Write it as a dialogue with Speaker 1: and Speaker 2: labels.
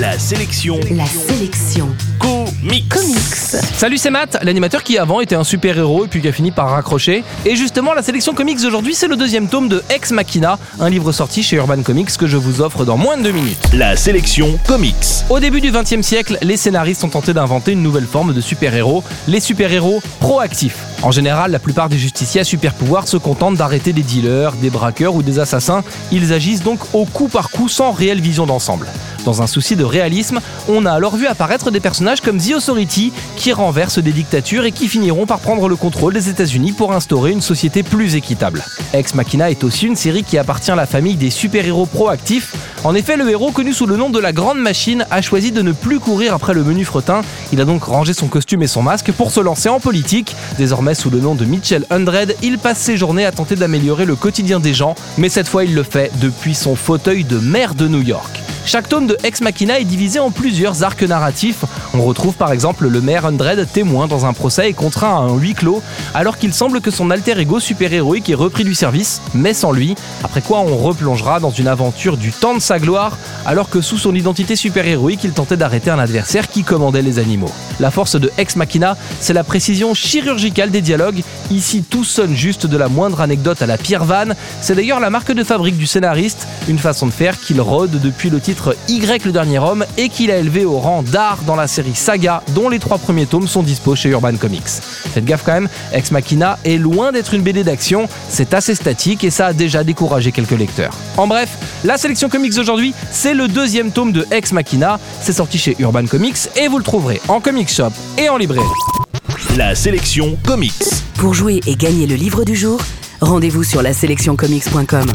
Speaker 1: La sélection
Speaker 2: La sélection
Speaker 1: comics.
Speaker 2: comics.
Speaker 3: Salut, c'est Matt, l'animateur qui avant était un super-héros et puis qui a fini par raccrocher. Et justement, la sélection comics d'aujourd'hui, c'est le deuxième tome de Ex Machina, un livre sorti chez Urban Comics que je vous offre dans moins de deux minutes.
Speaker 1: La sélection comics.
Speaker 3: Au début du XXe siècle, les scénaristes ont tenté d'inventer une nouvelle forme de super-héros, les super-héros proactifs. En général, la plupart des justiciers à super-pouvoir se contentent d'arrêter des dealers, des braqueurs ou des assassins. Ils agissent donc au coup par coup sans réelle vision d'ensemble. Dans un souci de réalisme, on a alors vu apparaître des personnages comme The Authority qui renversent des dictatures et qui finiront par prendre le contrôle des États-Unis pour instaurer une société plus équitable. Ex Machina est aussi une série qui appartient à la famille des super-héros proactifs. En effet, le héros connu sous le nom de la Grande Machine a choisi de ne plus courir après le menu fretin. Il a donc rangé son costume et son masque pour se lancer en politique. Désormais sous le nom de Mitchell Undred, il passe ses journées à tenter d'améliorer le quotidien des gens, mais cette fois il le fait depuis son fauteuil de maire de New York. Chaque tome de Ex Machina est divisé en plusieurs arcs narratifs. On retrouve par exemple le maire Undred témoin dans un procès et contraint à un huis clos, alors qu'il semble que son alter ego super-héroïque est repris du service, mais sans lui. Après quoi, on replongera dans une aventure du temps de sa gloire, alors que sous son identité super-héroïque, il tentait d'arrêter un adversaire qui commandait les animaux. La force de Ex Machina, c'est la précision chirurgicale des dialogues. Ici, tout sonne juste de la moindre anecdote à la pire vanne. C'est d'ailleurs la marque de fabrique du scénariste, une façon de faire qu'il rôde depuis le titre Y le dernier homme et qu'il a élevé au rang d'art dans la série Saga, dont les trois premiers tomes sont dispo chez Urban Comics. Faites gaffe quand même, Ex Machina est loin d'être une BD d'action, c'est assez statique et ça a déjà découragé quelques lecteurs. En bref, la sélection comics d'aujourd'hui, c'est le deuxième tome de Ex Machina, c'est sorti chez Urban Comics et vous le trouverez en comic shop et en librairie.
Speaker 1: La sélection comics.
Speaker 2: Pour jouer et gagner le livre du jour, rendez-vous sur la sélectioncomics.com.